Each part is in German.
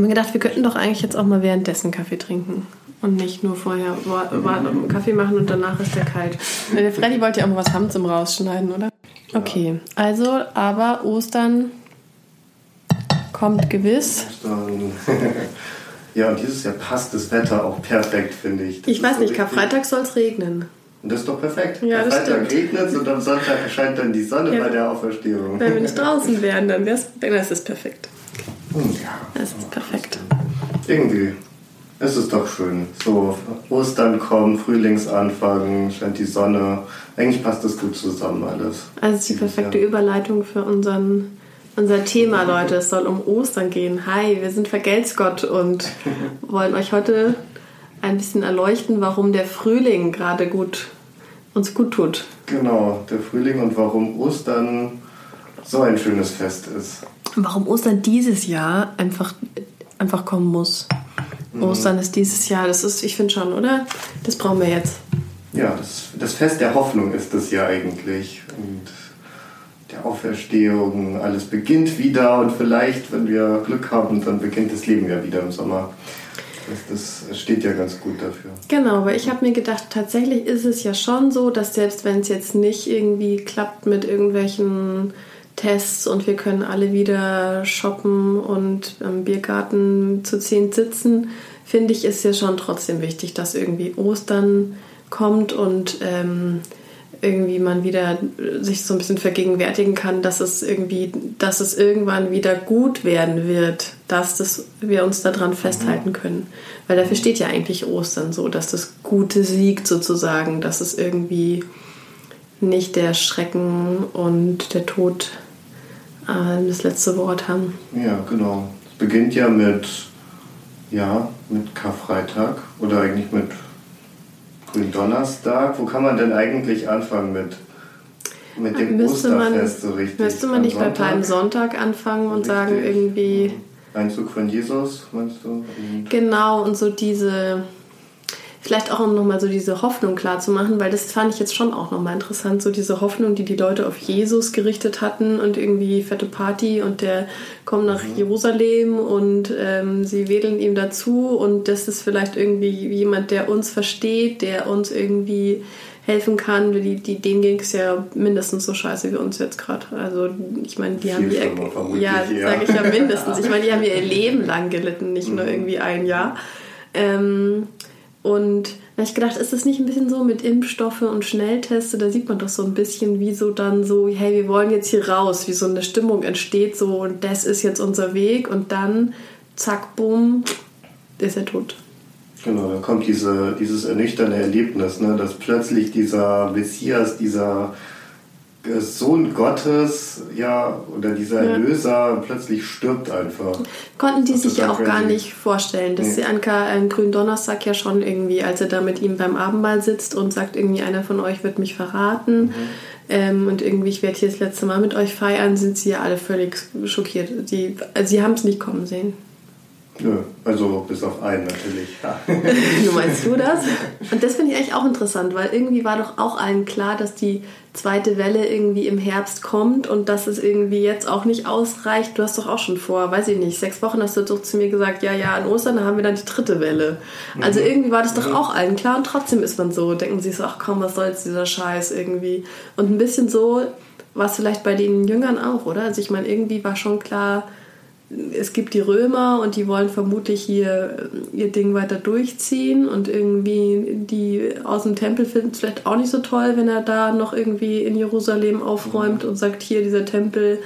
habe mir gedacht, wir könnten doch eigentlich jetzt auch mal währenddessen Kaffee trinken. Und nicht nur vorher Kaffee machen und danach ist der kalt. Der Freddy wollte ja auch mal was haben zum Rausschneiden, oder? Okay, also, aber Ostern kommt gewiss. Ostern. ja, und dieses Jahr passt das Wetter auch perfekt, finde ich. Das ich weiß so nicht, Karfreitag soll es regnen. Und das ist doch perfekt. Ja, Am das Freitag regnet es und am Sonntag erscheint dann die Sonne Ja. bei der Auferstehung. Wenn wir nicht draußen wären, dann wäre es das ist perfekt. Ja, Das ist perfekt. irgendwie. Es ist doch schön. So, Ostern kommt, Frühlingsanfang, scheint die Sonne. Eigentlich passt das gut zusammen alles. Also es ist die perfekte Überleitung für unseren, unser Thema, Leute. Es soll um Ostern gehen. Hi, wir sind Vergeltsgott und wollen euch heute ein bisschen erleuchten, warum der Frühling gerade gut uns gut tut. Genau, der Frühling und warum Ostern so ein schönes Fest ist. Warum Ostern dieses Jahr einfach, einfach kommen muss. Ostern ist dieses Jahr, das ist, ich finde schon, oder? Das brauchen wir jetzt. Ja, das, das Fest der Hoffnung ist es ja eigentlich. Und der Auferstehung, alles beginnt wieder und vielleicht, wenn wir Glück haben, dann beginnt das Leben ja wieder im Sommer. Das, das steht ja ganz gut dafür. Genau, weil ich habe mir gedacht, tatsächlich ist es ja schon so, dass selbst wenn es jetzt nicht irgendwie klappt mit irgendwelchen Tests und wir können alle wieder shoppen und im Biergarten zu zehn sitzen, finde ich, ist ja schon trotzdem wichtig, dass irgendwie Ostern kommt und ähm, irgendwie man wieder sich so ein bisschen vergegenwärtigen kann, dass es irgendwie, dass es irgendwann wieder gut werden wird, dass das, wir uns daran festhalten können. Weil dafür steht ja eigentlich Ostern so, dass das Gute siegt sozusagen, dass es irgendwie nicht der Schrecken und der Tod äh, das letzte Wort haben. Ja, genau. Es beginnt ja mit, ja, mit Karfreitag oder eigentlich mit Gründonnerstag. Wo kann man denn eigentlich anfangen mit, mit dem Müsste man, Osterfest so richtig? müsste man nicht bei Sonntag? Palmsonntag anfangen und sagen Richtig. irgendwie, Einzug von Jesus, meinst du? Und Genau, und so diese, vielleicht auch um nochmal so diese Hoffnung klar zu machen, weil das fand ich jetzt schon auch nochmal interessant, so diese Hoffnung, die die Leute auf Jesus gerichtet hatten und irgendwie fette Party und der kommt nach Jerusalem und ähm, sie wedeln ihm dazu und das ist vielleicht irgendwie jemand, der uns versteht, der uns irgendwie helfen kann. Die, die, denen ging es ja mindestens so scheiße wie uns jetzt gerade. Also ich meine, die haben Viel ihr, schlimmer, vermutlich, ja, ja. sage ich ja mindestens. Ich meine, die haben ihr Leben lang gelitten, nicht nur irgendwie ein Jahr. Ähm, und da hab ich gedacht, ist das nicht ein bisschen so mit Impfstoffe und Schnellteste? Da sieht man doch so ein bisschen, wie so dann so, hey, wir wollen jetzt hier raus, wie so eine Stimmung entsteht, so und das ist jetzt unser Weg und dann, zack, bumm, ist er tot. Genau, dann kommt diese, dieses ernüchternde Erlebnis, ne, dass plötzlich dieser Messias, dieser Sohn Gottes, ja, oder dieser Ja. Erlöser plötzlich stirbt einfach. Konnten die Das sich ja ja auch gar nicht vorstellen. Das Nee. ist Anka am Gründonnerstag ja schon irgendwie, als er da mit ihm beim Abendmahl sitzt und sagt, irgendwie einer von euch wird mich verraten. Mhm. Ähm, und irgendwie, ich werde hier das letzte Mal mit euch feiern, sind sie ja alle völlig schockiert. Die, also sie haben es nicht kommen sehen. Nö, also bis auf einen natürlich. Ja. Nur meinst du das? Und das finde ich eigentlich auch interessant, weil irgendwie war doch auch allen klar, dass die zweite Welle irgendwie im Herbst kommt und dass es irgendwie jetzt auch nicht ausreicht. Du hast doch auch schon vor, weiß ich nicht, sechs Wochen hast du doch zu mir gesagt, ja, ja, an Ostern haben wir dann die dritte Welle. Also irgendwie war das doch auch allen klar und trotzdem ist man so, denken sie so, ach komm, was soll jetzt dieser Scheiß irgendwie. Und ein bisschen so war es vielleicht bei den Jüngern auch, oder? Also ich meine, irgendwie war schon klar, es gibt die Römer und die wollen vermutlich hier äh, ihr Ding weiter durchziehen und irgendwie die aus dem Tempel finden es vielleicht auch nicht so toll, wenn er da noch irgendwie in Jerusalem aufräumt und sagt, hier dieser Tempel,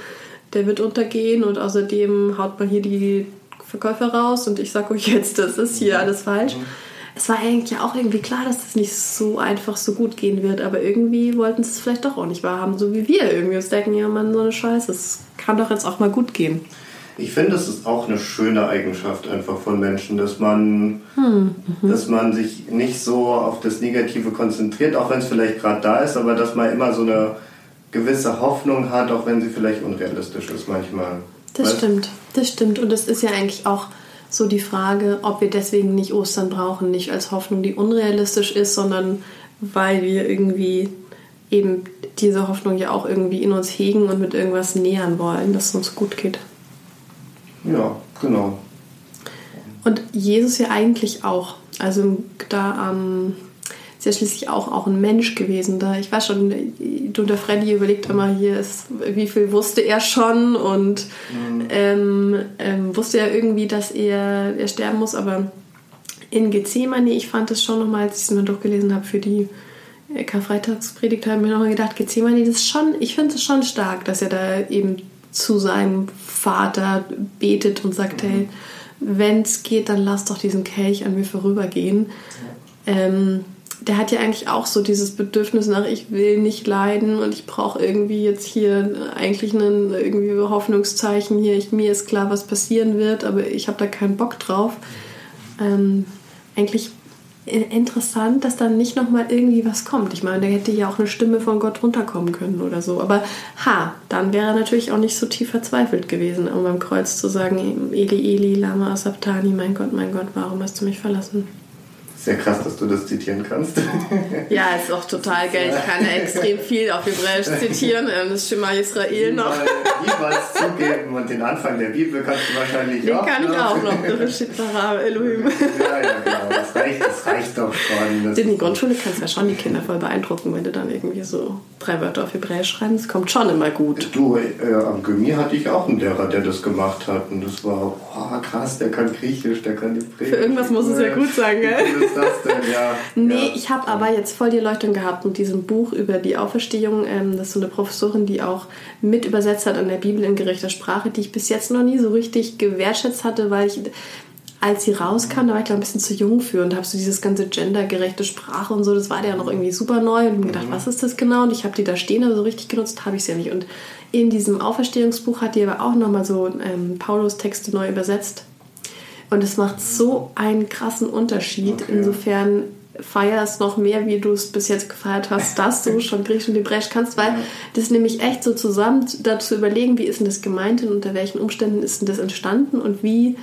der wird untergehen und außerdem haut man hier die Verkäufer raus und ich sag euch jetzt, das ist hier alles falsch. Es war eigentlich ja auch irgendwie klar, dass das nicht so einfach so gut gehen wird, aber irgendwie wollten sie es vielleicht doch auch nicht wahrhaben, so wie wir irgendwie uns denken, ja Mann, so eine Scheiße, es kann doch jetzt auch mal gut gehen. Ich finde, es ist auch eine schöne Eigenschaft einfach von Menschen, dass man, dass man sich nicht so auf das Negative konzentriert, auch wenn es vielleicht gerade da ist, aber dass man immer so eine gewisse Hoffnung hat, auch wenn sie vielleicht unrealistisch ist manchmal. Das Weißt? stimmt, das stimmt. Und das ist ja eigentlich auch so die Frage, ob wir deswegen nicht Ostern brauchen, nicht als Hoffnung, die unrealistisch ist, sondern weil wir irgendwie eben diese Hoffnung ja auch irgendwie in uns hegen und mit irgendwas nähern wollen, dass es uns gut geht. Ja, genau. Und Jesus ja eigentlich auch. Also da ähm, ist ja schließlich auch, auch ein Mensch gewesen. Da ich weiß schon, der Freddy überlegt immer hier, ist, wie viel wusste er schon und mhm. ähm, ähm, wusste er irgendwie, dass er, er sterben muss, aber in Gethsemane, ich fand es schon nochmal, als ich es mal durchgelesen habe für die äh, Karfreitagspredigt, habe ich mir nochmal gedacht, Gethsemane, das ist schon, ich finde es schon stark, dass er da eben zu seinem Vater betet und sagt, mhm. hey, wenn es geht, dann lass doch diesen Kelch an mir vorübergehen. Ähm, der hat ja eigentlich auch so dieses Bedürfnis nach, ich will nicht leiden und ich brauche irgendwie jetzt hier eigentlich ein irgendwie Hoffnungszeichen hier. Ich, mir ist klar, was passieren wird, aber ich habe da keinen Bock drauf. Ähm, eigentlich interessant, dass dann nicht nochmal irgendwie was kommt. Ich meine, da hätte ja auch eine Stimme von Gott runterkommen können oder so. Aber ha, dann wäre er natürlich auch nicht so tief verzweifelt gewesen, um beim Kreuz zu sagen, Eli, Eli, Lama Asabtani, mein Gott, mein Gott, warum hast du mich verlassen? Sehr krass, dass du das zitieren kannst. Ja, ist auch total geil. Ich kann extrem viel auf Hebräisch zitieren. Ähm, das Schema Israel noch. Niemals zugeben und den Anfang der Bibel kannst du wahrscheinlich den auch. Den kann ich auch noch. Elohim. Ja, ja, genau. Das reicht, das reicht doch schon. Das in die Grundschule kannst du ja schon die Kinder voll beeindrucken, wenn du dann irgendwie so drei Wörter auf Hebräisch schreibst. Das kommt schon immer gut. Du, äh, am Gymi hatte ich auch einen Lehrer, der das gemacht hat. Und das war, oh, krass, der kann Griechisch, der kann Hebräisch. Für irgendwas muss es ja gut sein, gell? das denn? Ja. Nee, ja. ich habe aber jetzt voll die Erleuchtung gehabt mit diesem Buch über die Auferstehung. Ähm, das ist so eine Professorin, die auch mit übersetzt hat an der Bibel in gerechter Sprache, die ich bis jetzt noch nie so richtig gewertschätzt hatte, weil ich als sie rauskam, da war ich glaube ein bisschen zu jung für und habe so dieses ganze gendergerechte Sprache und so, das war ja noch irgendwie super neu und mir gedacht, mhm. was ist das genau? Und ich habe die da stehen, aber so richtig genutzt habe ich es ja nicht. Und in diesem Auferstehungsbuch hat die aber auch nochmal so ähm, Paulus Texte neu übersetzt und es macht so einen krassen Unterschied. Okay. Insofern feierst noch mehr, wie du es bis jetzt gefeiert hast, dass du schon Griechisch und Hebräisch kannst, weil das nämlich echt so zusammen dazu überlegen, wie ist denn das gemeint und unter welchen Umständen ist denn das entstanden und wie,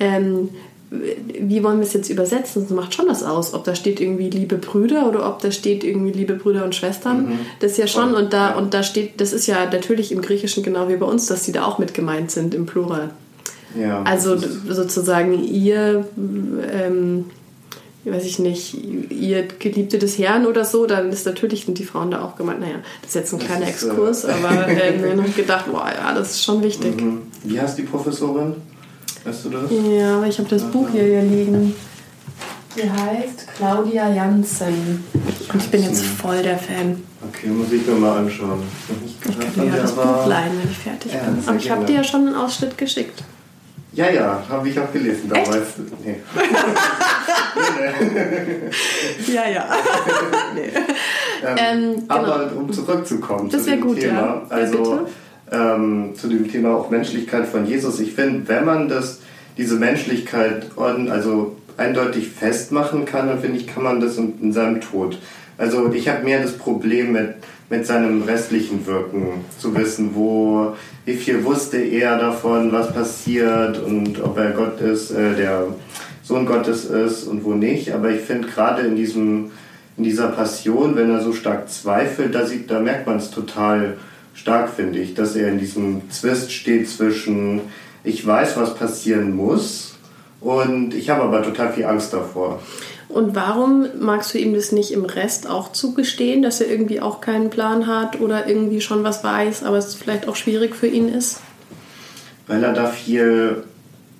ähm, wie wollen wir es jetzt übersetzen? Das macht schon das aus, ob da steht irgendwie liebe Brüder oder ob da steht irgendwie liebe Brüder und Schwestern. Mhm. Das ist ja schon und da und da steht, das ist ja natürlich im Griechischen genau wie bei uns, dass sie da auch mit gemeint sind im Plural. Ja, also sozusagen ihr, ähm, weiß ich nicht, ihr Geliebte des Herrn oder so, dann ist natürlich sind die Frauen da auch gemeint. Naja, das ist jetzt ein kleiner ist, Exkurs, äh, aber ähm, dann habe ich gedacht, boah, ja, das ist schon wichtig. Mhm. Wie heißt die Professorin? Weißt du das? Ja, aber ich habe das Aha. Buch hier, hier liegen. Die heißt Claudia Janssen. Und ich bin jetzt voll der Fan. Okay, muss ich mir mal anschauen. Ich, ich kann dir ja das Buch leihen, wenn ich fertig ja, bin. Aber ich habe dir ja schon einen Ausschnitt geschickt. Ja, ja, habe ich auch gelesen damals. Nee. ja, ja. nee. ähm, ähm, genau. Aber um zurückzukommen das zu dem gut, Thema, ja. also ähm, zu dem Thema auch Menschlichkeit von Jesus. Ich finde, wenn man das, diese Menschlichkeit also eindeutig festmachen kann, dann finde ich, kann man das in, in seinem Tod. Also ich habe mehr das Problem mit, mit seinem restlichen Wirken, zu wissen, wo wie viel wusste er davon, was passiert und ob er Gott ist, äh, der Sohn Gottes ist und wo nicht. Aber ich finde gerade in diesem in dieser Passion, wenn er so stark zweifelt, da, sieht, da merkt man es total stark, finde ich, dass er in diesem Zwist steht zwischen ich weiß, was passieren muss und ich habe aber total viel Angst davor. Und warum magst du ihm das nicht im Rest auch zugestehen, dass er irgendwie auch keinen Plan hat oder irgendwie schon was weiß, aber es vielleicht auch schwierig für ihn ist? Weil er da viel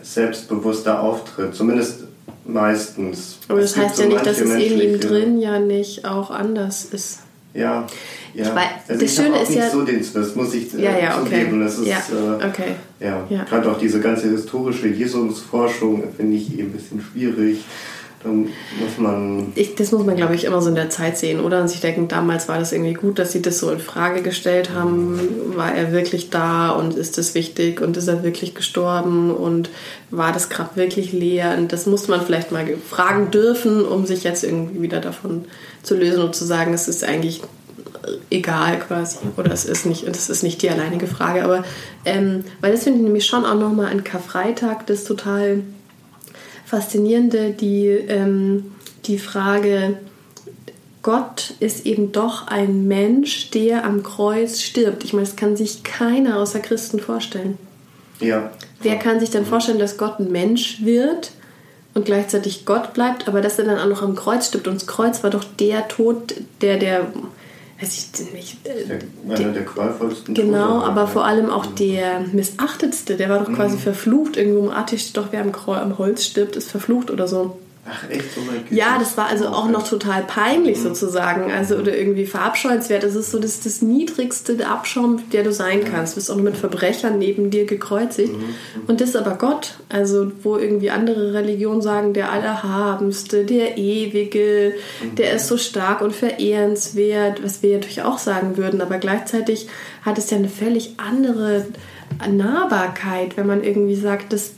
selbstbewusster auftritt, zumindest meistens. Aber das heißt so ja nicht, dass es in ihm drin ja nicht auch anders ist. Ja, ja. Weiß, also das Schöne ist ja so den das muss ich äh, ja, ja, okay. zugeben. Das ist ja, äh, okay. ja, ja. gerade auch diese ganze historische Jesusforschung finde ich eben ein bisschen schwierig muss man. Ich, das muss man, glaube ich, immer so in der Zeit sehen, oder? Und sich denken, damals war das irgendwie gut, dass sie das so in Frage gestellt haben. War er wirklich da und ist das wichtig und ist er wirklich gestorben und war das Grab wirklich leer? Und das muss man vielleicht mal fragen dürfen, um sich jetzt irgendwie wieder davon zu lösen und zu sagen, es ist eigentlich egal quasi oder es ist nicht das ist nicht die alleinige Frage aber ähm, weil das finde ich nämlich schon auch nochmal ein Karfreitag das total Faszinierende die, ähm, die Frage, Gott ist eben doch ein Mensch, der am Kreuz stirbt. Ich meine, das kann sich keiner außer Christen vorstellen. Ja. Wer kann sich dann vorstellen, dass Gott ein Mensch wird und gleichzeitig Gott bleibt, aber dass er dann auch noch am Kreuz stirbt. Und das Kreuz war doch der Tod, der, der, weiß ich nicht, der, einer der qualvollsten Genau, Tode, aber vor allem auch der missachtetste, der war doch quasi mhm. verflucht. Irgendwo im steht doch, wer am, am Holz stirbt, ist verflucht oder so. Ach echt, so weit Ja, das war also auch noch total peinlich mhm. sozusagen, also oder irgendwie verabscheuenswert. Das ist so das, das niedrigste Abschaum, der du sein kannst. Du bist auch noch mit Verbrechern neben dir gekreuzigt. Mhm. Und das ist aber Gott, also wo irgendwie andere Religionen sagen, der Allerhabenste, der Ewige, mhm. der ist so stark und verehrenswert, was wir natürlich auch sagen würden, aber gleichzeitig hat es ja eine völlig andere Nahbarkeit, wenn man irgendwie sagt, dass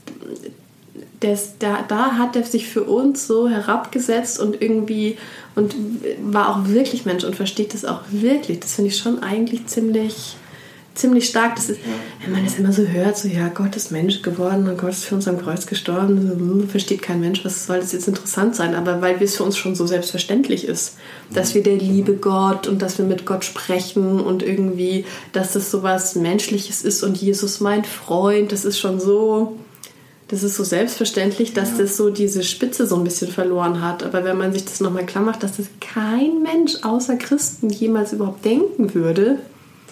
das, da, da hat er sich für uns so herabgesetzt und irgendwie und war auch wirklich Mensch und versteht das auch wirklich. Das finde ich schon eigentlich ziemlich, ziemlich stark. Das ist, wenn man das immer so hört, so ja, Gott ist Mensch geworden und Gott ist für uns am Kreuz gestorben, so, hm, versteht kein Mensch, was soll das jetzt interessant sein? Aber weil es für uns schon so selbstverständlich ist, dass wir der liebe Gott und dass wir mit Gott sprechen und irgendwie, dass das so was Menschliches ist und Jesus mein Freund, das ist schon so das ist so selbstverständlich, dass ja. das so diese Spitze so ein bisschen verloren hat. Aber wenn man sich das nochmal klar macht, dass das kein Mensch außer Christen jemals überhaupt denken würde.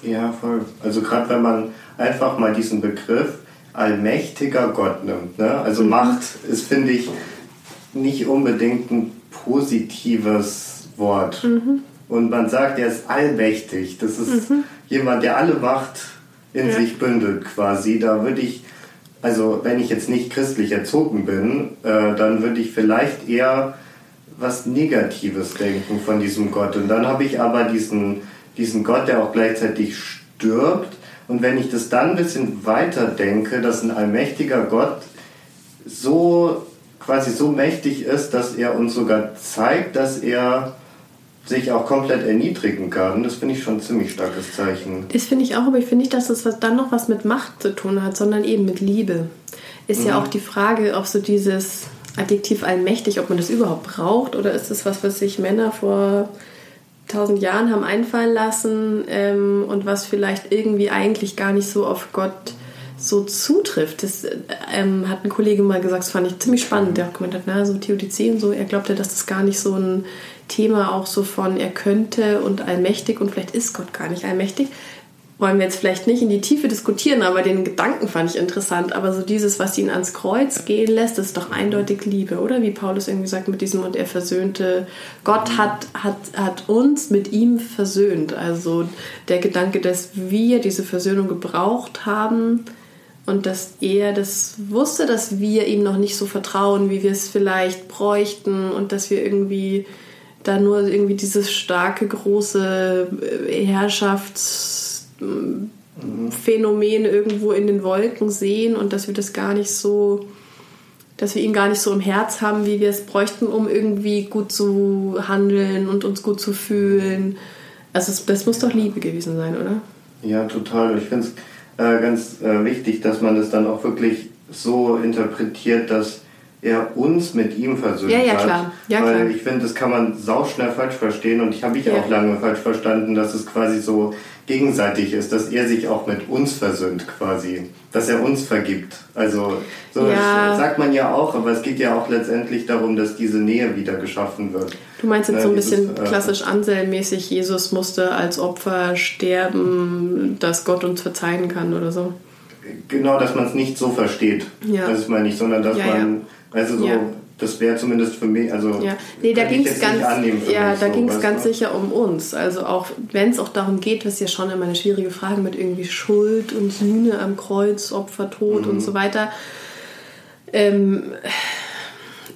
Ja, voll. Also gerade wenn man einfach mal diesen Begriff allmächtiger Gott nimmt. Ne? Also mhm. Macht ist, finde ich, nicht unbedingt ein positives Wort. Mhm. Und man sagt, er ist allmächtig. Das ist mhm. jemand, der alle Macht in ja. sich bündelt quasi. Da würde ich also wenn ich jetzt nicht christlich erzogen bin, äh, dann würde ich vielleicht eher was Negatives denken von diesem Gott. Und dann habe ich aber diesen, diesen Gott, der auch gleichzeitig stirbt. Und wenn ich das dann ein bisschen weiter denke, dass ein allmächtiger Gott so quasi so mächtig ist, dass er uns sogar zeigt, dass er sich auch komplett erniedrigen kann, das finde ich schon ein ziemlich starkes Zeichen. Das finde ich auch, aber ich finde nicht, dass das dann noch was mit Macht zu tun hat, sondern eben mit Liebe. Ist mhm. ja auch die Frage, ob so dieses Adjektiv allmächtig, ob man das überhaupt braucht oder ist das was, was sich Männer vor tausend Jahren haben einfallen lassen ähm, und was vielleicht irgendwie eigentlich gar nicht so auf Gott so zutrifft. Das ähm, hat ein Kollege mal gesagt, das fand ich ziemlich spannend. Der auch gemeint hat, na, so Theodizee und so, er glaubte, dass das gar nicht so ein Thema auch so von er könnte und allmächtig und vielleicht ist Gott gar nicht allmächtig. Wollen wir jetzt vielleicht nicht in die Tiefe diskutieren, aber den Gedanken fand ich interessant. Aber so dieses, was ihn ans Kreuz gehen lässt, ist doch eindeutig Liebe, oder? Wie Paulus irgendwie sagt mit diesem und er versöhnte. Gott hat, hat, hat uns mit ihm versöhnt. Also der Gedanke, dass wir diese Versöhnung gebraucht haben, und dass er das wusste, dass wir ihm noch nicht so vertrauen, wie wir es vielleicht bräuchten und dass wir irgendwie da nur irgendwie dieses starke, große äh, Herrschaftsphänomen irgendwo in den Wolken sehen und dass wir das gar nicht so, dass wir ihn gar nicht so im Herz haben, wie wir es bräuchten, um irgendwie gut zu handeln und uns gut zu fühlen. Also das muss doch Liebe gewesen sein, oder? Ja, total. Ich finde es äh, ganz äh, wichtig, dass man das dann auch wirklich so interpretiert, dass er uns mit ihm versöhnt ja, ja, hat. Klar. Ja, weil klar. ich finde, das kann man sauschnell falsch verstehen und ich habe ich ja. auch lange falsch verstanden, dass es quasi so gegenseitig ist, dass er sich auch mit uns versöhnt quasi, dass er uns vergibt. Also so ja. sagt man ja auch, aber es geht ja auch letztendlich darum, dass diese Nähe wieder geschaffen wird. Du meinst jetzt so ein bisschen äh, klassisch Anselmäßig, Jesus musste als Opfer sterben, dass Gott uns verzeihen kann oder so? Genau, dass man es nicht so versteht. Ja. Das meine ich, sondern dass man also so, ja. das wäre zumindest für mich, also ja. nee, da ging es ganz, ja, da so, ging es ganz sicher um uns. Also auch wenn es auch darum geht, ist ja schon immer eine schwierige Frage mit irgendwie Schuld und Sühne am Kreuz, Opfer, Tod mhm. und so weiter. Ähm,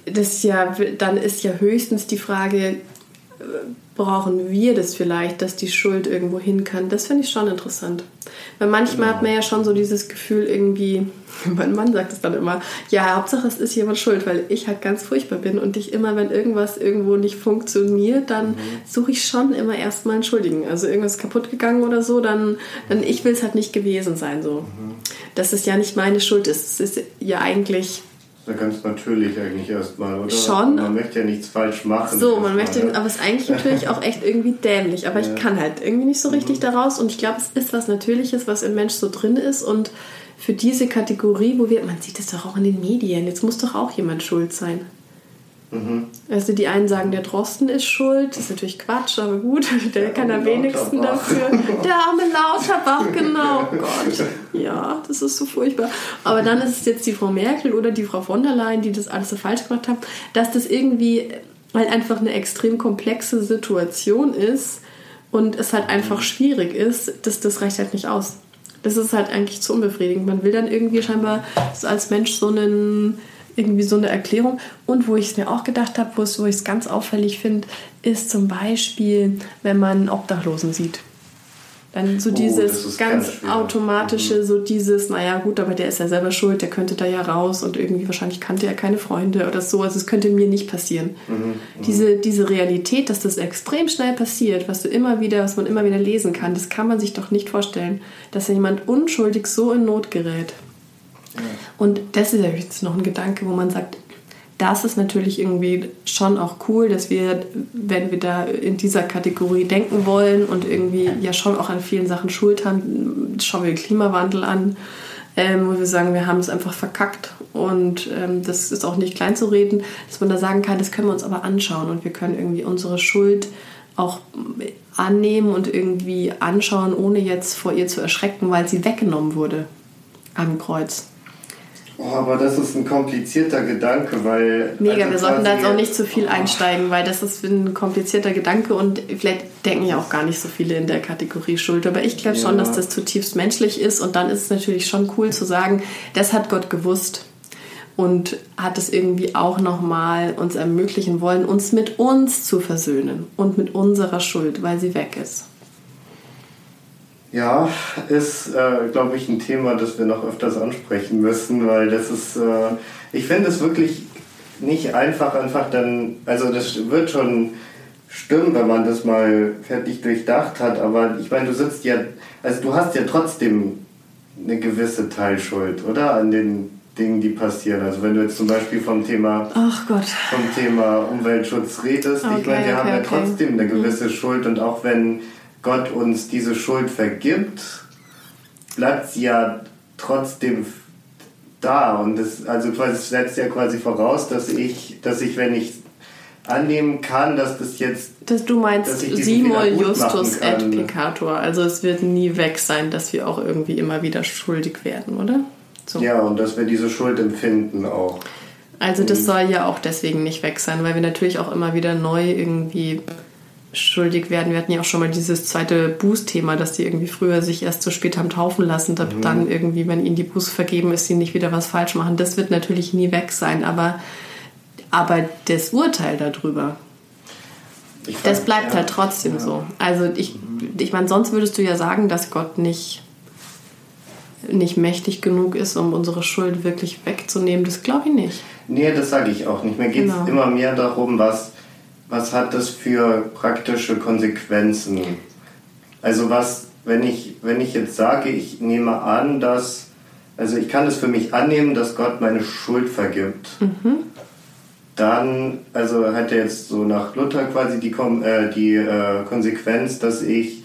das ja, dann ist ja höchstens die Frage, brauchen wir das vielleicht, dass die Schuld irgendwo hin kann? Das finde ich schon interessant. Weil manchmal genau. hat man ja schon so dieses Gefühl irgendwie, mein Mann sagt es dann immer, ja, Hauptsache es ist jemand schuld, weil ich halt ganz furchtbar bin und ich immer, wenn irgendwas irgendwo nicht funktioniert, dann mhm. suche ich schon immer erstmal einen Schuldigen. Also irgendwas kaputt gegangen oder so, dann, dann ich will es halt nicht gewesen sein so. Mhm. Dass es ja nicht meine Schuld ist. Es ist ja eigentlich ja, ganz natürlich eigentlich erstmal, oder? Schon. Man möchte ja nichts falsch machen. So, man möchte, ja. aber es ist eigentlich natürlich auch echt irgendwie dämlich. Aber ja. ich kann halt irgendwie nicht so richtig mhm. daraus. Und ich glaube, es ist was Natürliches, was im Mensch so drin ist. Und für diese Kategorie, wo wir, man sieht es doch auch in den Medien, jetzt muss doch auch jemand schuld sein. Mhm. Also die einen sagen, der Drosten ist schuld, das ist natürlich Quatsch, aber gut, der, der kann am wenigsten dafür. Der arme Lauterbach, genau, oh Gott. Ja, das ist so furchtbar. Aber dann ist es jetzt die Frau Merkel oder die Frau von der Leyen, die das alles so falsch gemacht haben, dass das irgendwie weil einfach eine extrem komplexe Situation ist und es halt einfach schwierig ist, das, das reicht halt nicht aus. Das ist halt eigentlich zu unbefriedigend. Man will dann irgendwie scheinbar so als Mensch so einen irgendwie so eine Erklärung. Und wo ich es mir auch gedacht habe, wo ich es ganz auffällig finde, ist zum Beispiel, wenn man Obdachlosen sieht. Dann so Oh, dieses ist ganz, ganz automatische, so dieses, naja gut, aber der ist ja selber schuld, der könnte da ja raus und irgendwie wahrscheinlich kannte er keine Freunde oder so. Also es könnte mir nicht passieren. Diese, diese Realität, dass das extrem schnell passiert, was du immer wieder, was man immer wieder lesen kann, das kann man sich doch nicht vorstellen, dass ja jemand unschuldig so in Not gerät. Und das ist ja jetzt noch ein Gedanke, wo man sagt, das ist natürlich irgendwie schon auch cool, dass wir, wenn wir da in dieser Kategorie denken wollen und irgendwie ja schon auch an vielen Sachen Schuld haben, schauen wir den Klimawandel an, ähm, wo wir sagen, wir haben es einfach verkackt und ähm, das ist auch nicht klein zu reden, dass man da sagen kann, das können wir uns aber anschauen und wir können irgendwie unsere Schuld auch annehmen und irgendwie anschauen, ohne jetzt vor ihr zu erschrecken, weil sie weggenommen wurde am Kreuz. Oh, aber das ist ein komplizierter Gedanke, weil. Mega, also wir sollten da jetzt auch nicht zu viel einsteigen, weil das ist ein komplizierter Gedanke und vielleicht denken ja auch gar nicht so viele in der Kategorie Schuld. Aber ich glaube schon, Ja. dass das zutiefst menschlich ist und dann ist es natürlich schon cool zu sagen, das hat Gott gewusst und hat es irgendwie auch nochmal uns ermöglichen wollen, uns mit uns zu versöhnen und mit unserer Schuld, weil sie weg ist. Ja, ist, äh, glaube ich, ein Thema, das wir noch öfters ansprechen müssen, weil das ist, äh, ich finde es wirklich nicht einfach, einfach dann, also das wird schon stimmen, wenn man das mal fertig durchdacht hat, aber ich meine, du sitzt ja, also du hast ja trotzdem eine gewisse Teilschuld, oder? An den Dingen, die passieren. Also wenn du jetzt zum Beispiel vom Thema vom Thema Umweltschutz redest. ich Okay, meine, wir haben okay, ja okay. trotzdem eine gewisse Schuld und auch wenn Gott uns diese Schuld vergibt, bleibt sie ja trotzdem da und das also quasi setzt ja quasi voraus, dass ich, dass ich, wenn ich annehmen kann, dass das jetzt Das, du meinst Dass Simul Justus et Peccator. Also es wird nie weg sein, dass wir auch irgendwie immer wieder schuldig werden, oder? So. ja und dass wir diese Schuld empfinden auch. Also Mhm. das soll ja auch deswegen nicht weg sein, weil wir natürlich auch immer wieder neu irgendwie schuldig werden. Wir hatten ja auch schon mal dieses zweite Bußthema, dass die irgendwie früher sich erst zu spät haben taufen lassen, damit Mhm. dann irgendwie, wenn ihnen die Buße vergeben ist, sie nicht wieder was falsch machen. Das wird natürlich nie weg sein, aber, aber das Urteil darüber, Ich das bleibt ja, halt trotzdem ja. so. Also ich, ich meine, sonst würdest du ja sagen, dass Gott nicht, nicht mächtig genug ist, um unsere Schuld wirklich wegzunehmen. Das glaube ich nicht. Nee, das sage ich auch nicht. Mir geht es Genau. immer mehr darum, was, was hat das für praktische Konsequenzen. Also was, wenn ich, wenn ich jetzt sage, ich nehme an, dass, also ich kann es für mich annehmen, dass Gott meine Schuld vergibt. Dann, also hat er jetzt so nach Luther quasi die, äh, die äh, Konsequenz, dass ich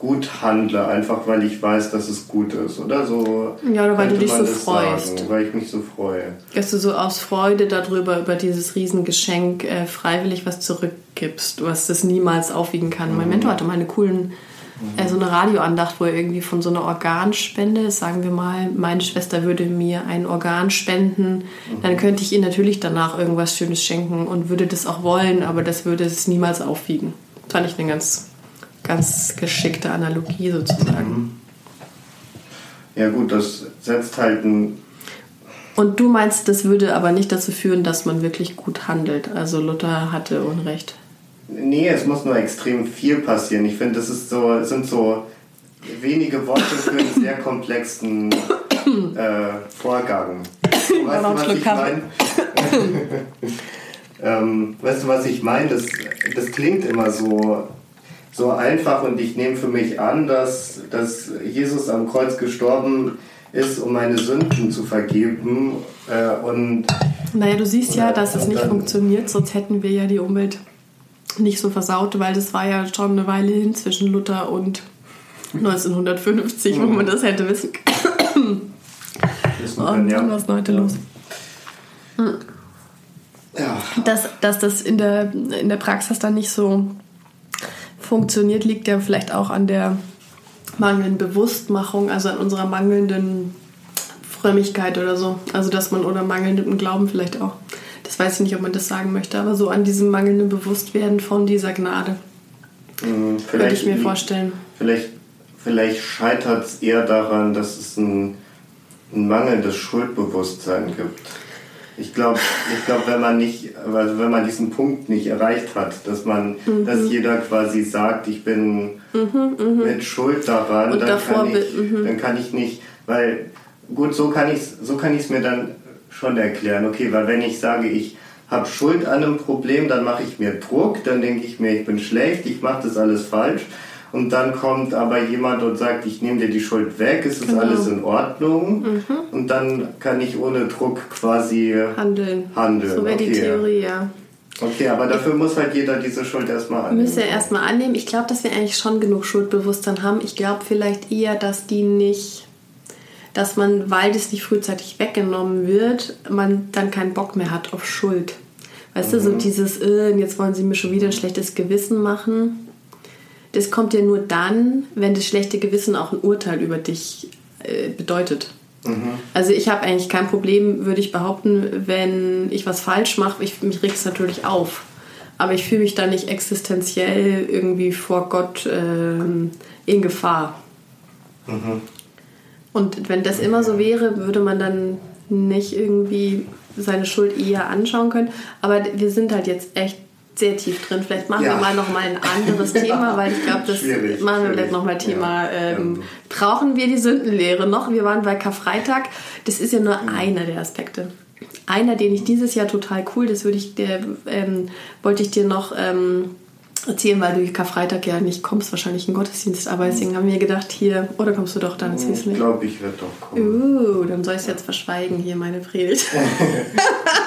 gut handle, einfach weil ich weiß, dass es gut ist, oder so? Ja, oder weil du dich so das freust. Sagen, weil ich mich so freue. Dass du so aus Freude darüber, über dieses Riesengeschenk äh, freiwillig was zurückgibst, was das niemals aufwiegen kann. Mein Mentor hatte mal eine coolen, äh, so eine Radioandacht, wo er irgendwie von so einer Organspende, sagen wir mal, meine Schwester würde mir ein Organ spenden, dann könnte ich ihr natürlich danach irgendwas Schönes schenken und würde das auch wollen, aber das würde es niemals aufwiegen. Fand ich eine ganz, ganz geschickte Analogie sozusagen. Ja gut, das setzt halt ein Und du meinst, das würde aber nicht dazu führen, dass man wirklich gut handelt. Also Luther hatte Unrecht. Nee, es muss nur extrem viel passieren. Ich finde, das ist so, es sind so wenige Worte für einen sehr komplexen äh, Vorgang. Weißt du, einen was ich meine? ähm, weißt du, was ich meine? Das, das klingt immer so, so einfach und ich nehme für mich an, dass, dass Jesus am Kreuz gestorben ist, um meine Sünden zu vergeben. Äh, und Naja, du siehst ja, dass es und nicht funktioniert, sonst hätten wir ja die Umwelt nicht so versaut, weil das war ja schon eine Weile hin zwischen Luther und 1950, wo man das hätte wissen können. können, ja. Was heute los? Ja. Dass, dass das in der, in der Praxis dann nicht so funktioniert, liegt ja vielleicht auch an der mangelnden Bewusstmachung, also an unserer mangelnden Frömmigkeit oder so. Also dass man oder mangelnden Glauben vielleicht auch. Das weiß ich nicht, ob man das sagen möchte, aber so an diesem mangelnden Bewusstwerden von dieser Gnade. Mhm, Würde ich mir vorstellen. Vielleicht, vielleicht scheitert es eher daran, dass es ein, ein mangelndes Schuldbewusstsein gibt. Ich glaube, ich glaub, wenn man nicht, also wenn man diesen Punkt nicht erreicht hat, dass man, Mhm. dass jeder quasi sagt, ich bin mit Schuld daran, Und dann, davor kann ich, mhm. dann kann ich nicht, weil gut, so kann ich so kann ich es mir dann schon erklären. Okay, weil wenn ich sage, ich habe Schuld an einem Problem, dann mache ich mir Druck, dann denke ich mir, ich bin schlecht, ich mache das alles falsch. Und dann kommt aber jemand und sagt, ich nehme dir die Schuld weg, es ist Genau. alles in Ordnung. Und dann kann ich ohne Druck quasi Handeln. handeln. So wäre die Okay. Theorie, ja. Okay, aber dafür muss halt jeder diese Schuld erstmal annehmen. Müsste er erstmal annehmen. Ich glaube, dass wir eigentlich schon genug Schuldbewusstsein haben. Ich glaube vielleicht eher, dass die nicht, dass man, weil das nicht frühzeitig weggenommen wird, man dann keinen Bock mehr hat auf Schuld. Weißt du, so dieses, äh, jetzt wollen sie mir schon wieder ein schlechtes Gewissen machen. Das kommt ja nur dann, wenn das schlechte Gewissen auch ein Urteil über dich äh, bedeutet. Also ich habe eigentlich kein Problem, würde ich behaupten, wenn ich was falsch mache. Ich, mich regt es natürlich auf. Aber ich fühle mich da nicht existenziell irgendwie vor Gott ähm, in Gefahr. Und wenn das immer so wäre, würde man dann nicht irgendwie seine Schuld eher anschauen können. Aber wir sind halt jetzt echt sehr tief drin. Vielleicht machen Ja. wir mal noch mal ein anderes Thema, weil ich glaube, das Schwierig, machen wir vielleicht noch mal Thema. Ja. Ähm, brauchen wir die Sündenlehre noch? Wir waren bei Karfreitag. Das ist ja nur einer der Aspekte. Einer, den ich dieses Jahr total cool, das würde ich dir, ähm, wollte ich dir noch ähm, erzählen, weil du Karfreitag ja nicht kommst, wahrscheinlich in Gottesdienst, aber deswegen haben wir gedacht, hier, oder kommst du doch dann, das hieß Ich glaube, ich werde doch kommen. Uh, dann soll ich es jetzt verschweigen, hier meine Predigt.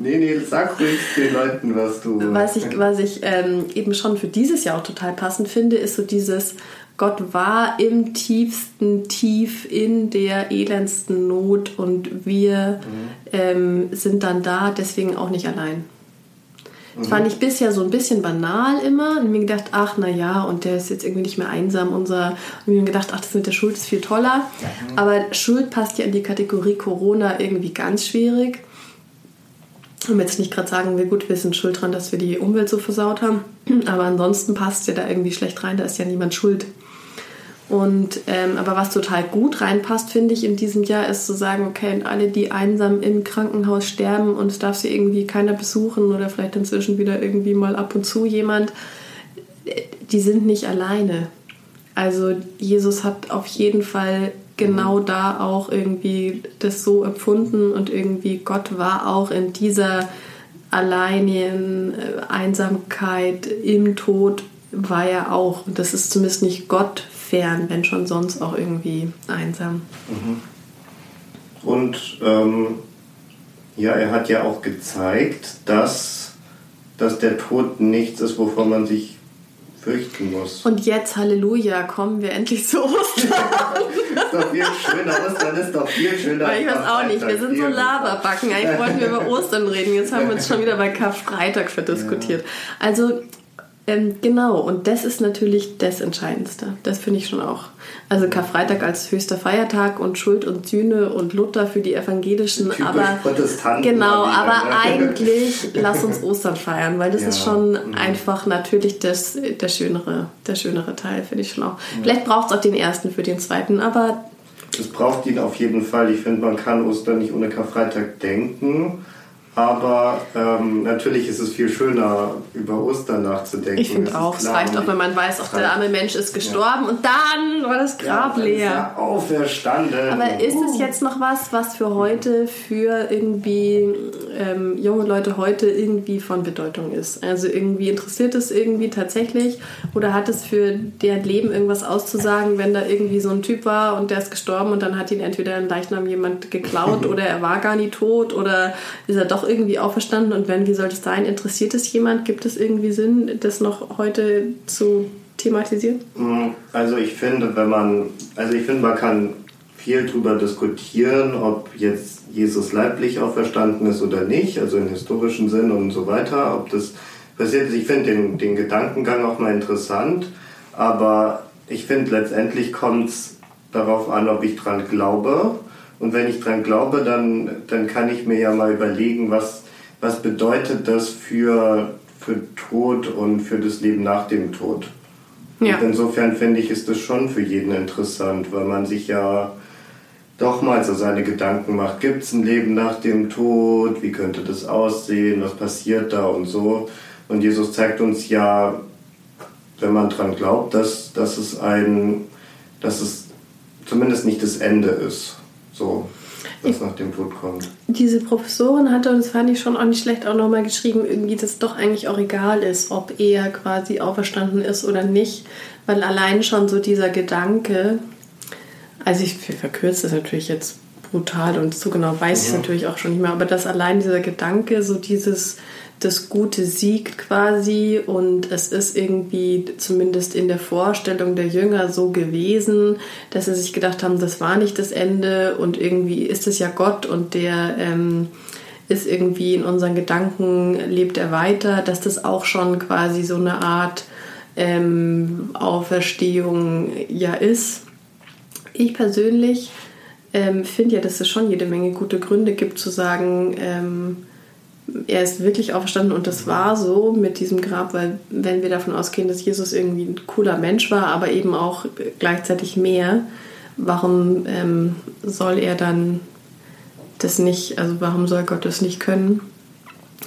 Nee, nee, sag ruhig den Leuten, was du. Was ich, was ich ähm, eben schon für dieses Jahr auch total passend finde, ist so dieses, Gott war im tiefsten Tief in der elendsten Not und wir ähm, sind dann da, deswegen auch nicht allein. Das fand ich bisher so ein bisschen banal immer und mir gedacht, ach na ja, und der ist jetzt irgendwie nicht mehr einsam, unser und mir gedacht, ach das mit der Schuld ist viel toller, aber Schuld passt ja in die Kategorie Corona irgendwie ganz schwierig. Ich will jetzt nicht gerade sagen, wir gut, wir sind schuld dran, dass wir die Umwelt so versaut haben. Aber ansonsten passt ja da irgendwie schlecht rein, da ist ja niemand schuld. Und ähm, aber was total gut reinpasst, finde ich, in diesem Jahr, ist zu sagen, okay, und alle, die einsam im Krankenhaus sterben und es darf sie irgendwie keiner besuchen oder vielleicht inzwischen wieder irgendwie mal ab und zu jemand, die sind nicht alleine. Also Jesus hat auf jeden Fall genau da auch irgendwie das so empfunden und irgendwie Gott war auch in dieser alleinigen äh, Einsamkeit im Tod war er auch. Und das ist zumindest nicht Gott fern, wenn schon sonst auch irgendwie einsam. Und ähm, ja, er hat ja auch gezeigt, dass, dass der Tod nichts ist, wovon man sich fürchten muss. Und jetzt, Halleluja, kommen wir endlich zu Ostern. ist doch viel schöner. Ostern ist doch viel schöner. Weil ich weiß auch nicht, wir sind so Laberbacken. Eigentlich wollten wir über Ostern reden. Jetzt haben wir uns schon wieder bei Karfreitag verdiskutiert. Also, ähm, genau, und das ist natürlich das Entscheidendste. Das finde ich schon auch. Also Karfreitag als höchster Feiertag und Schuld und Sühne und Luther für die Evangelischen. Typisch aber Protestanten genau, wieder, aber ne? eigentlich lass uns Ostern feiern, weil das Ja. ist schon Mhm. einfach natürlich das, der, schönere, der schönere Teil, finde ich schon auch. Vielleicht braucht es auch den ersten für den zweiten, aber Es braucht ihn auf jeden Fall. Ich finde, man kann Ostern nicht ohne Karfreitag denken. Aber ähm, natürlich ist es viel schöner, über Ostern nachzudenken. Ich finde auch, es reicht auch, wenn man weiß, auch der arme Mensch ist gestorben und dann war das Grab ja, leer. er auferstanden. Aber ist es jetzt noch was, was für heute, für irgendwie ähm, junge Leute heute irgendwie von Bedeutung ist? Also irgendwie interessiert es irgendwie tatsächlich oder hat es für deren Leben irgendwas auszusagen, wenn da irgendwie so ein Typ war und der ist gestorben und dann hat ihn entweder ein Leichnam jemand geklaut oder er war gar nie tot oder ist er doch irgendwie auferstanden und wenn, wie soll das sein? Interessiert es jemand? Gibt es irgendwie Sinn, das noch heute zu thematisieren? Mm, Also ich finde, wenn man, also ich finde, man kann viel darüber diskutieren, ob jetzt Jesus leiblich auferstanden ist oder nicht, also im historischen Sinn und so weiter, ob das passiert ist. Ich finde den, den Gedankengang auch mal interessant, aber ich finde letztendlich kommt es darauf an, ob ich dran glaube. Und wenn ich dran glaube, dann, dann kann ich mir ja mal überlegen, was, was bedeutet das für, für Tod und für das Leben nach dem Tod. Ja. Und insofern finde ich, ist das schon für jeden interessant, weil man sich ja doch mal so seine Gedanken macht. Gibt es ein Leben nach dem Tod? Wie könnte das aussehen? Was passiert da und so? Und Jesus zeigt uns ja, wenn man dran glaubt, dass, dass es ein, dass es zumindest nicht das Ende ist. So, was nach dem Tod kommt. Diese Professorin hatte, und das fand ich schon auch nicht schlecht, auch nochmal geschrieben, irgendwie, dass es doch eigentlich auch egal ist, ob er quasi auferstanden ist oder nicht. Weil allein schon so dieser Gedanke, also ich verkürze das natürlich jetzt brutal und so genau weiß ich es natürlich auch schon nicht mehr, aber dass allein dieser Gedanke, so dieses, das Gute siegt quasi und es ist irgendwie zumindest in der Vorstellung der Jünger so gewesen, dass sie sich gedacht haben, das war nicht das Ende und irgendwie ist es ja Gott und der ähm, ist irgendwie in unseren Gedanken, lebt er weiter, dass das auch schon quasi so eine Art ähm, Auferstehung ja ist. Ich persönlich ähm, finde ja, dass es schon jede Menge gute Gründe gibt zu sagen, ähm, er ist wirklich auferstanden und das war so mit diesem Grab, weil wenn wir davon ausgehen, dass Jesus irgendwie ein cooler Mensch war, aber eben auch gleichzeitig mehr, warum ähm, soll er dann das nicht, also warum soll Gott das nicht können?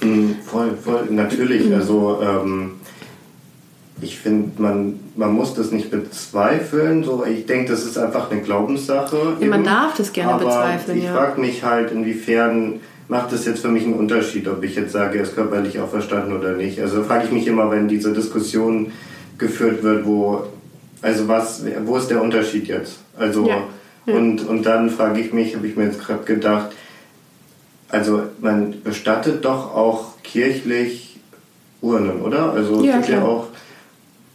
Mhm, voll, voll, natürlich. Mhm. Also ähm, ich finde, man, man muss das nicht bezweifeln. So, ich denke, das ist einfach eine Glaubenssache. Ja, man darf das gerne aber bezweifeln. Ich ja. frage mich halt, inwiefern macht es jetzt für mich einen Unterschied, ob ich jetzt sage, er ist körperlich auferstanden oder nicht. Also frage ich mich immer, wenn diese Diskussion geführt wird, wo, also was, wo ist der Unterschied jetzt? Also, ja. Und, und dann frage ich mich, habe ich mir jetzt gerade gedacht, also man bestattet doch auch kirchlich Urnen, oder? Also ja, ja auch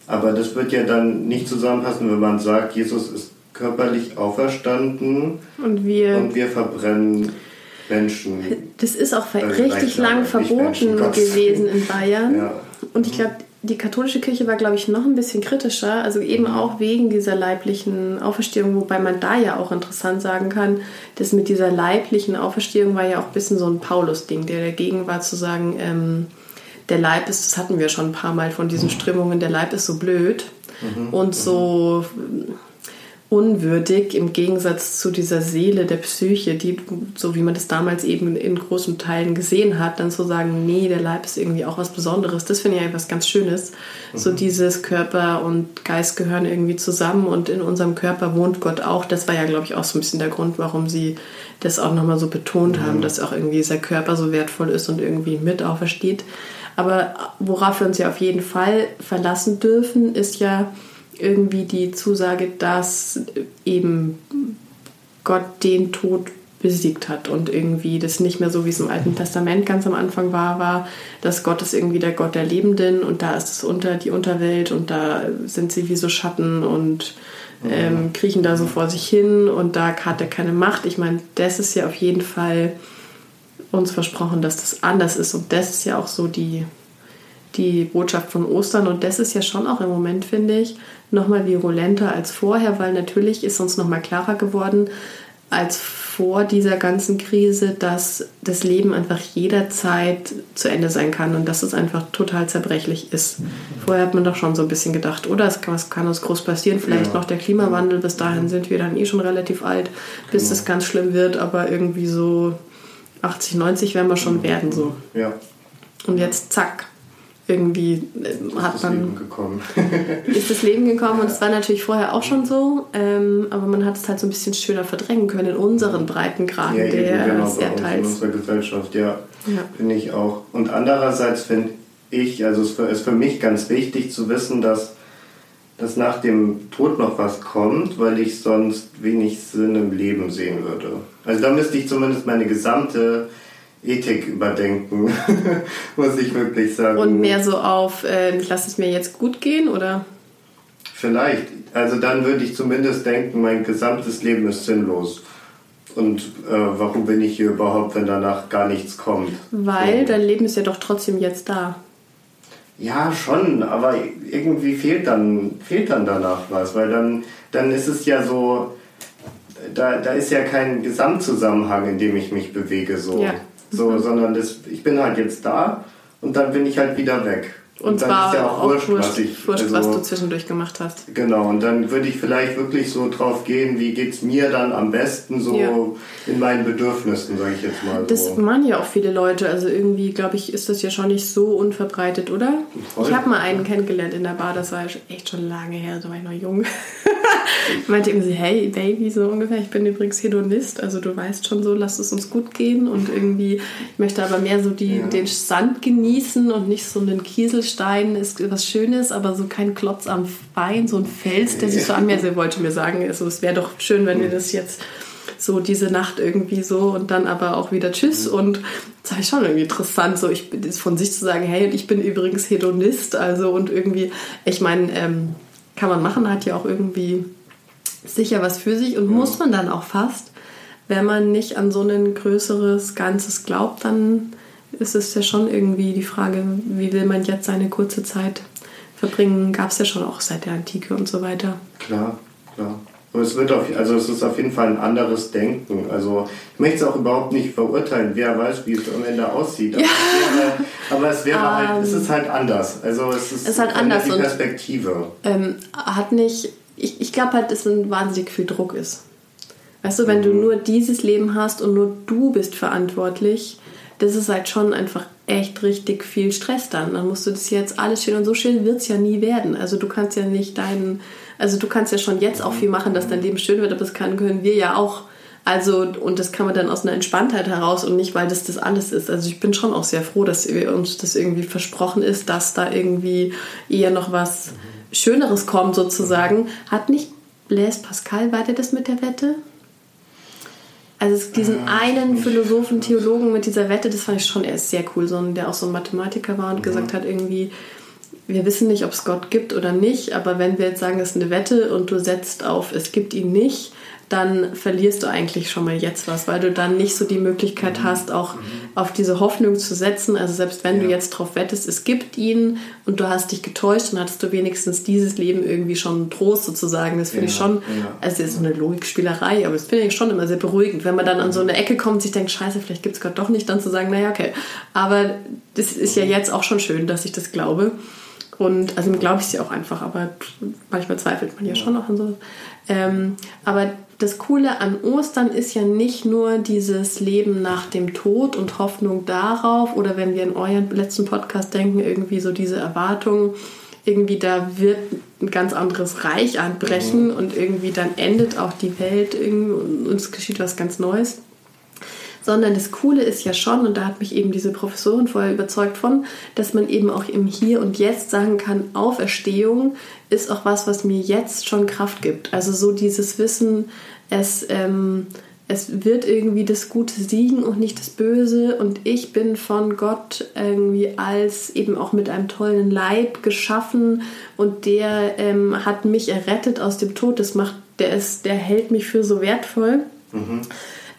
aber das wird ja dann nicht zusammenpassen, wenn man sagt, Jesus ist körperlich auferstanden und wir, und wir verbrennen Menschen. Das ist auch also richtig lang verboten gewesen in Bayern. Ja. Und ich glaube, die katholische Kirche war, glaube ich, noch ein bisschen kritischer, also eben mhm. auch wegen dieser leiblichen Auferstehung, wobei man da ja auch interessant sagen kann, dass mit dieser leiblichen Auferstehung war ja auch ein bisschen so ein Paulus-Ding, der dagegen war zu sagen, ähm, der Leib ist, das hatten wir schon ein paar Mal von diesen Strömungen, der Leib ist so blöd mhm. und so unwürdig im Gegensatz zu dieser Seele der Psyche, die, so wie man das damals eben in großen Teilen gesehen hat, dann zu sagen, nee, der Leib ist irgendwie auch was Besonderes. Das finde ich etwas ganz Schönes. Mhm. So dieses Körper und Geist gehören irgendwie zusammen und in unserem Körper wohnt Gott auch. Das war ja, glaube ich, auch so ein bisschen der Grund, warum sie das auch nochmal so betont mhm. haben, dass auch irgendwie dieser Körper so wertvoll ist und irgendwie mit aufersteht. Aber worauf wir uns ja auf jeden Fall verlassen dürfen, ist ja irgendwie die Zusage, dass eben Gott den Tod besiegt hat und irgendwie das nicht mehr so, wie es im Alten Testament ganz am Anfang war, war, dass Gott ist irgendwie der Gott der Lebenden und da ist es unter die Unterwelt und da sind sie wie so Schatten und ähm, kriechen da so vor sich hin und da hat er keine Macht. Ich meine, das ist ja auf jeden Fall uns versprochen, dass das anders ist. Und das ist ja auch so die, die Botschaft von Ostern. Und das ist ja schon auch im Moment, finde ich, nochmal virulenter als vorher, weil natürlich ist uns nochmal klarer geworden als vor dieser ganzen Krise, dass das Leben einfach jederzeit zu Ende sein kann und dass es einfach total zerbrechlich ist. Vorher hat man doch schon so ein bisschen gedacht, oder was kann uns groß passieren? Vielleicht ja. noch der Klimawandel, bis dahin sind wir dann eh schon relativ alt, bis es genau. ganz schlimm wird, aber irgendwie so 80, 90 werden wir schon werden so. Ja. Und jetzt zack, irgendwie äh, hat das man Leben gekommen. ist das Leben gekommen und es war natürlich vorher auch schon so, ähm, aber man hat es halt so ein bisschen schöner verdrängen können in unseren Breitengraden ja, der genau, Erdteils. In unserer Gesellschaft, ja, ja. finde ich auch. Und andererseits finde ich, also es ist für mich ganz wichtig zu wissen, dass dass nach dem Tod noch was kommt, weil ich sonst wenig Sinn im Leben sehen würde. Also da müsste ich zumindest meine gesamte Ethik überdenken, muss ich wirklich sagen. Und mehr so auf, äh, ich lasse es mir jetzt gut gehen, oder? Vielleicht. Also dann würde ich zumindest denken, mein gesamtes Leben ist sinnlos. und äh, warum bin ich hier überhaupt, wenn danach gar nichts kommt? Weil so. dein Leben ist ja doch trotzdem jetzt da. Ja, schon, aber irgendwie fehlt dann, fehlt dann danach was, weil dann, dann ist es ja so, da, da ist ja kein Gesamtzusammenhang, in dem ich mich bewege, so. Ja. so. Sondern das, ich bin halt jetzt da und dann bin ich halt wieder weg. Und, und zwar ja auch, auch wurscht, wurscht, was, ich, wurscht also, was du zwischendurch gemacht hast. Genau, und dann würde ich vielleicht wirklich so drauf gehen, wie geht es mir dann am besten so ja. in meinen Bedürfnissen, sage ich jetzt mal. Das so. meinen ja auch viele Leute. Also irgendwie, glaube ich, ist das ja schon nicht so unverbreitet, oder? Voll. Ich habe mal einen kennengelernt in der Bar, das war echt schon lange her, da war ich noch jung. ich meinte irgendwie, hey Baby, so ungefähr, ich bin übrigens Hedonist, also du weißt schon so, lass es uns gut gehen und irgendwie, ich möchte aber mehr so die, ja. den Sand genießen und nicht so einen Kieselstein ist was Schönes, aber so kein Klotz am Bein, so ein Fels, der sich so an mir, also wollte mir sagen, also es wäre doch schön, wenn wir das jetzt so diese Nacht irgendwie so und dann aber auch wieder Tschüss und das ich schon irgendwie interessant, so ich von sich zu sagen, hey, ich bin übrigens Hedonist, also und irgendwie, ich meine, ähm, kann man machen, hat ja auch irgendwie sicher was für sich und ja. muss man dann auch fast. Wenn man nicht an so ein größeres Ganzes glaubt, dann ist es ja schon irgendwie die Frage, wie will man jetzt seine kurze Zeit verbringen? Gab es ja schon auch seit der Antike und so weiter. Klar, klar. Und es wird auf, also es ist auf jeden Fall ein anderes Denken. Also ich möchte es auch überhaupt nicht verurteilen. Wer weiß, wie es am Ende aussieht. Aber, ja. es, wäre, aber es wäre um, halt, es ist halt anders. Also es ist, es ist halt anders die Perspektive. Und, ähm, hat nicht ich, ich glaube halt, dass ein wahnsinnig viel Druck ist. Weißt du, wenn du mhm. nur dieses Leben hast und nur du bist verantwortlich, das ist halt schon einfach echt richtig viel Stress dann. Dann musst du das jetzt alles schön und so schön wird es ja nie werden. Also du kannst ja nicht deinen, also du kannst ja schon jetzt auch viel machen, dass dein Leben schön wird, aber das kann, können wir ja auch. Also, und das kann man dann aus einer Entspanntheit heraus und nicht, weil das das alles ist. Also ich bin schon auch sehr froh, dass uns das irgendwie versprochen ist, dass da irgendwie eher noch was Schöneres kommt sozusagen. Hat nicht Blaise Pascal, war der das mit der Wette? Also diesen ja, einen Philosophen, Theologen mit dieser Wette, das fand ich schon erst sehr cool, so, der auch so ein Mathematiker war und ja. gesagt hat irgendwie, wir wissen nicht, ob es Gott gibt oder nicht, aber wenn wir jetzt sagen, es ist eine Wette und du setzt auf, es gibt ihn nicht, dann verlierst du eigentlich schon mal jetzt was, weil du dann nicht so die Möglichkeit mhm. hast, auch mhm. auf diese Hoffnung zu setzen. Also selbst wenn ja. du jetzt drauf wettest, es gibt ihn und du hast dich getäuscht, dann hattest du wenigstens dieses Leben irgendwie schon Trost sozusagen. Das finde ja. ich schon, also ist so eine Logikspielerei, aber das finde ich schon immer sehr beruhigend, wenn man dann an so eine Ecke kommt und sich denkt, scheiße, vielleicht gibt es Gott doch nicht, dann zu sagen, naja, okay. Aber das ist ja mhm. jetzt auch schon schön, dass ich das glaube. Und also glaube ich es ja auch einfach, aber manchmal zweifelt man ja, ja. schon noch an so. Ähm, aber das Coole an Ostern ist ja nicht nur dieses Leben nach dem Tod und Hoffnung darauf oder wenn wir in euren letzten Podcast denken, irgendwie so diese Erwartung, irgendwie da wird ein ganz anderes Reich anbrechen mhm. und irgendwie dann endet auch die Welt und uns geschieht was ganz Neues sondern das Coole ist ja schon, und da hat mich eben diese Professorin vorher überzeugt von, dass man eben auch im Hier und Jetzt sagen kann, Auferstehung ist auch was, was mir jetzt schon Kraft gibt. Also so dieses Wissen, es, ähm, es wird irgendwie das Gute siegen und nicht das Böse und ich bin von Gott irgendwie als eben auch mit einem tollen Leib geschaffen und der ähm, hat mich errettet aus dem Tod. Das macht, der ist, der hält mich für so wertvoll. Mhm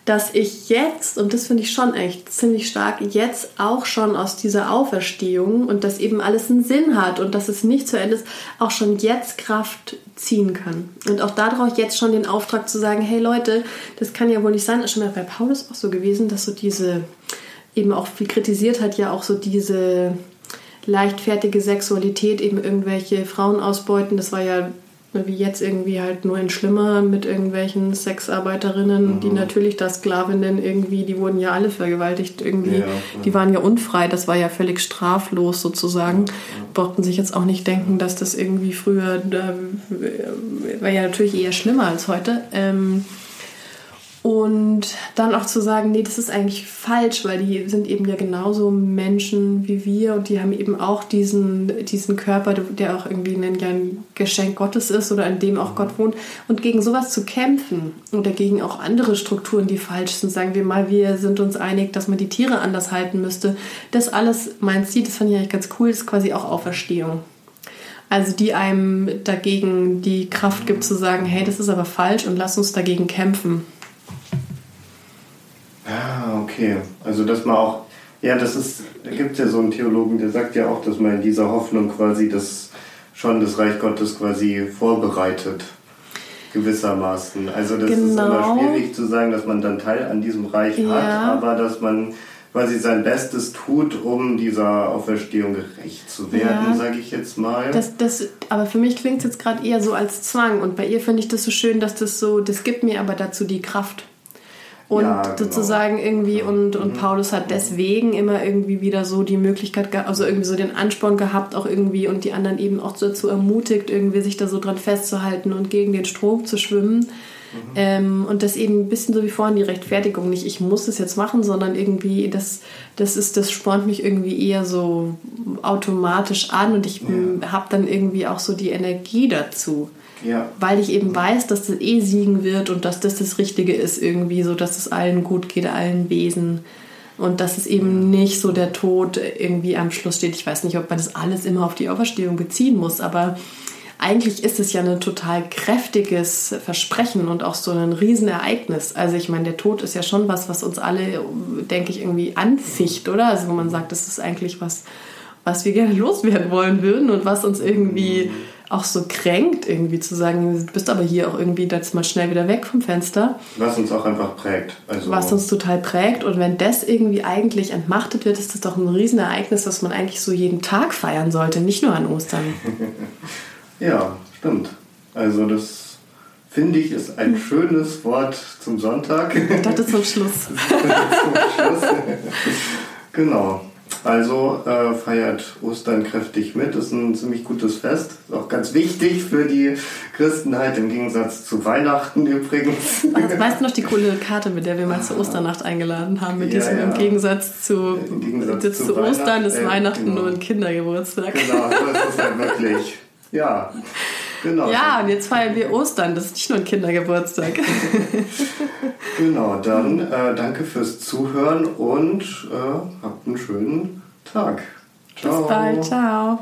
dass ich jetzt, und das finde ich schon echt ziemlich stark, jetzt auch schon aus dieser Auferstehung und dass eben alles einen Sinn hat und dass es nicht zu Ende ist, auch schon jetzt Kraft ziehen kann. Und auch darauf jetzt schon den Auftrag zu sagen, hey Leute, das kann ja wohl nicht sein, das ist schon mal bei Paulus auch so gewesen, dass so diese, eben auch viel kritisiert hat, ja auch so diese leichtfertige Sexualität, eben irgendwelche Frauen ausbeuten, das war ja wie jetzt irgendwie halt nur ein Schlimmer mit irgendwelchen Sexarbeiterinnen, mhm. die natürlich da Sklavinnen irgendwie, die wurden ja alle vergewaltigt irgendwie, ja, die waren ja unfrei, das war ja völlig straflos sozusagen. Ja, Brauchten sich jetzt auch nicht denken, dass das irgendwie früher, äh, war ja natürlich eher schlimmer als heute. Ähm, und dann auch zu sagen, nee, das ist eigentlich falsch, weil die sind eben ja genauso Menschen wie wir und die haben eben auch diesen, diesen Körper, der auch irgendwie ein, Geschenk Gottes ist oder in dem auch Gott wohnt. Und gegen sowas zu kämpfen oder gegen auch andere Strukturen, die falsch sind, sagen wir mal, wir sind uns einig, dass man die Tiere anders halten müsste. Das alles, mein Ziel, das fand ich eigentlich ganz cool, ist quasi auch Auferstehung. Also die einem dagegen die Kraft gibt zu sagen, hey, das ist aber falsch und lass uns dagegen kämpfen. Okay, also dass man auch, ja, das ist, da gibt es ja so einen Theologen, der sagt ja auch, dass man in dieser Hoffnung quasi das schon das Reich Gottes quasi vorbereitet gewissermaßen. Also das genau. ist immer genau. schwierig zu sagen, dass man dann Teil an diesem Reich ja. hat, aber dass man quasi sein Bestes tut, um dieser Auferstehung gerecht zu werden, ja. sage ich jetzt mal. Das, das, aber für mich klingt es jetzt gerade eher so als Zwang und bei ihr finde ich das so schön, dass das so, das gibt mir aber dazu die Kraft. Und ja, genau. sozusagen irgendwie, und, und mhm. Paulus hat deswegen immer irgendwie wieder so die Möglichkeit, also irgendwie so den Ansporn gehabt, auch irgendwie und die anderen eben auch dazu ermutigt, irgendwie sich da so dran festzuhalten und gegen den Strom zu schwimmen. Mhm. Ähm, und das eben ein bisschen so wie vorhin die Rechtfertigung, nicht ich muss es jetzt machen, sondern irgendwie, das, das ist, das spornt mich irgendwie eher so automatisch an und ich ja. habe dann irgendwie auch so die Energie dazu. Ja. Weil ich eben weiß, dass das eh siegen wird und dass das das Richtige ist, irgendwie so, dass es allen gut geht, allen Wesen. Und dass es eben nicht so der Tod irgendwie am Schluss steht. Ich weiß nicht, ob man das alles immer auf die Auferstehung beziehen muss, aber eigentlich ist es ja ein total kräftiges Versprechen und auch so ein Riesenereignis. Also ich meine, der Tod ist ja schon was, was uns alle, denke ich, irgendwie anficht, oder? Also wo man sagt, das ist eigentlich was, was wir gerne loswerden wollen würden und was uns irgendwie auch so kränkt, irgendwie zu sagen, du bist aber hier auch irgendwie jetzt mal schnell wieder weg vom Fenster. Was uns auch einfach prägt. Also was uns total prägt. Und wenn das irgendwie eigentlich entmachtet wird, ist das doch ein Riesenereignis, das man eigentlich so jeden Tag feiern sollte, nicht nur an Ostern. ja, stimmt. Also das finde ich ist ein schönes Wort zum Sonntag. Ich dachte zum Schluss. zum Schluss. genau. Also äh, feiert Ostern kräftig mit, ist ein ziemlich gutes Fest. Ist auch ganz wichtig für die Christenheit im Gegensatz zu Weihnachten übrigens. Also, weißt du noch die coole Karte, mit der wir mal zur Osternacht eingeladen haben? Mit ja, diesem ja. im Gegensatz zu, Im Gegensatz zu, zu Ostern ist äh, Weihnachten genau. nur ein Kindergeburtstag. Genau, das ist halt wirklich. Ja. Genau. Ja, und jetzt feiern wir Ostern. Das ist nicht nur ein Kindergeburtstag. genau, dann äh, danke fürs Zuhören und äh, habt einen schönen Tag. Ciao. Bis bald. Ciao.